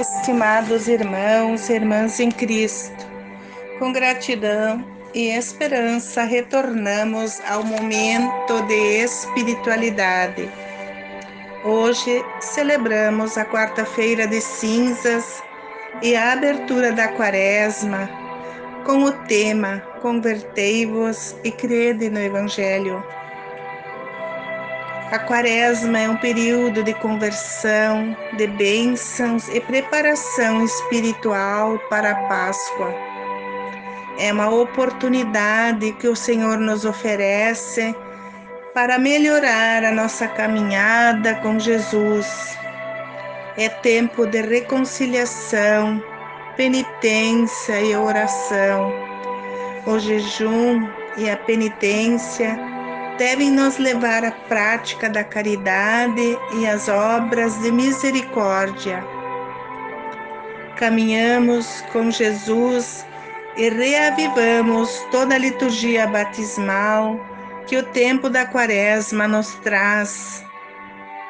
Estimados irmãos e irmãs em Cristo, com gratidão e esperança retornamos ao momento de espiritualidade. Hoje celebramos a quarta-feira de cinzas e a abertura da quaresma com o tema Convertei-vos e crede no Evangelho. A quaresma é um período de conversão, de bênçãos e preparação espiritual para a Páscoa. É uma oportunidade que o Senhor nos oferece para melhorar a nossa caminhada com Jesus. É tempo de reconciliação, penitência e oração. O jejum e a penitência devem nos levar à prática da caridade e às obras de misericórdia. Caminhamos com Jesus e reavivamos toda a liturgia batismal que o tempo da Quaresma nos traz.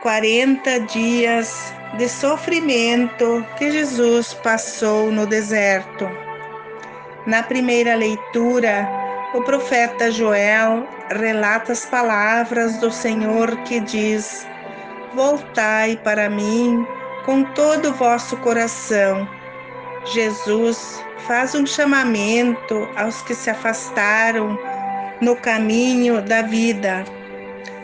40 dias de sofrimento que Jesus passou no deserto. Na primeira leitura, o profeta Joel relata as palavras do Senhor que diz: Voltai para mim com todo o vosso coração. Jesus faz um chamamento aos que se afastaram no caminho da vida,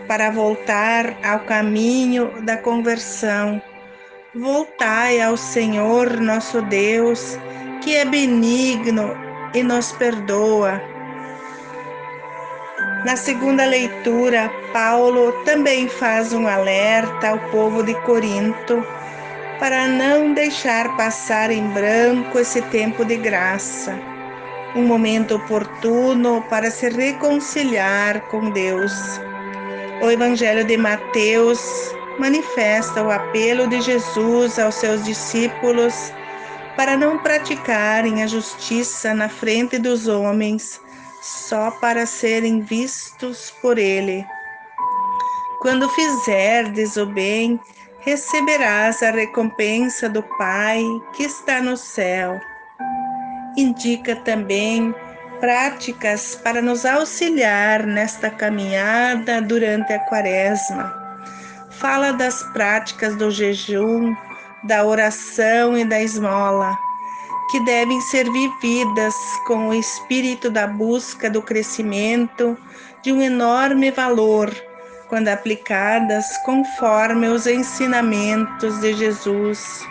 para voltar ao caminho da conversão. Voltai ao Senhor nosso Deus, que é benigno e nos perdoa na segunda leitura, Paulo também faz um alerta ao povo de Corinto para não deixar passar em branco esse tempo de graça, um momento oportuno para se reconciliar com Deus. O Evangelho de Mateus manifesta o apelo de Jesus aos seus discípulos para não praticarem a justiça na frente dos homens só para serem vistos por ele. Quando fizerdes o bem, receberás a recompensa do Pai que está no céu. Indica também práticas para nos auxiliar nesta caminhada durante a quaresma. Fala das práticas do jejum, da oração e da esmola que devem ser vividas com o espírito da busca do crescimento de um enorme valor, quando aplicadas conforme os ensinamentos de Jesus.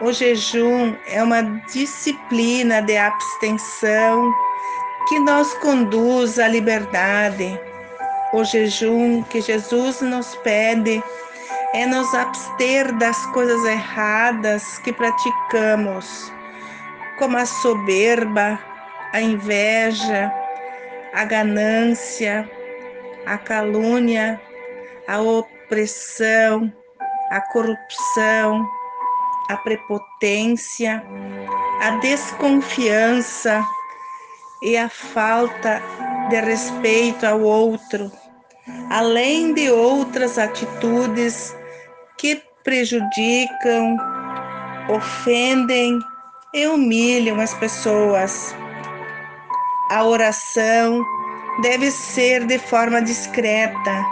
O jejum é uma disciplina de abstenção que nos conduz à liberdade. O jejum que Jesus nos pede é nos abster das coisas erradas que praticamos como a soberba, a inveja, a ganância, a calúnia, a opressão, a corrupção, a prepotência, a desconfiança e a falta de respeito ao outro, além de outras atitudes que prejudicam, ofendem e humilham as pessoas. A oração deve ser de forma discreta,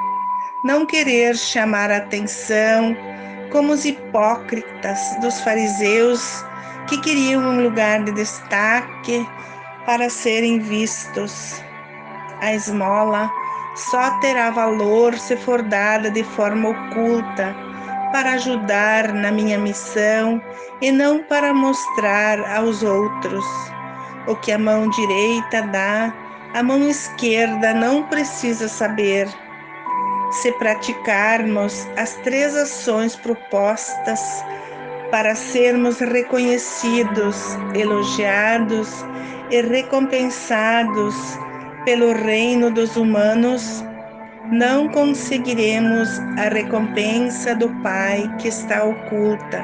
não querer chamar a atenção como os hipócritas dos fariseus que queriam um lugar de destaque para serem vistos. A esmola só terá valor se for dada de forma oculta para ajudar na minha missão e não para mostrar aos outros. O que a mão direita dá, a mão esquerda não precisa saber. Se praticarmos as três ações propostas para sermos reconhecidos, elogiados e recompensados pelo reino dos humanos, não conseguiremos a recompensa do Pai que está oculta.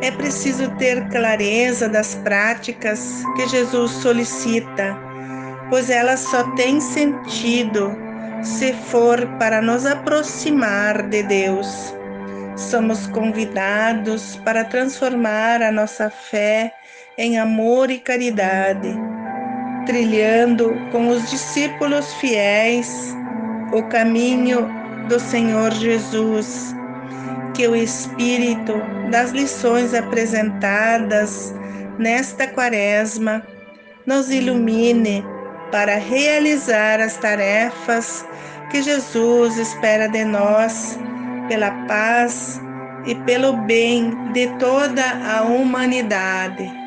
É preciso ter clareza das práticas que Jesus solicita, pois elas só têm sentido se for para nos aproximar de Deus. somos convidados para transformar a nossa fé em amor e caridade, trilhando com os discípulos fiéis o caminho do Senhor Jesus. Que o Espírito das lições apresentadas nesta Quaresma nos ilumine para realizar as tarefas que Jesus espera de nós, pela paz e pelo bem de toda a humanidade.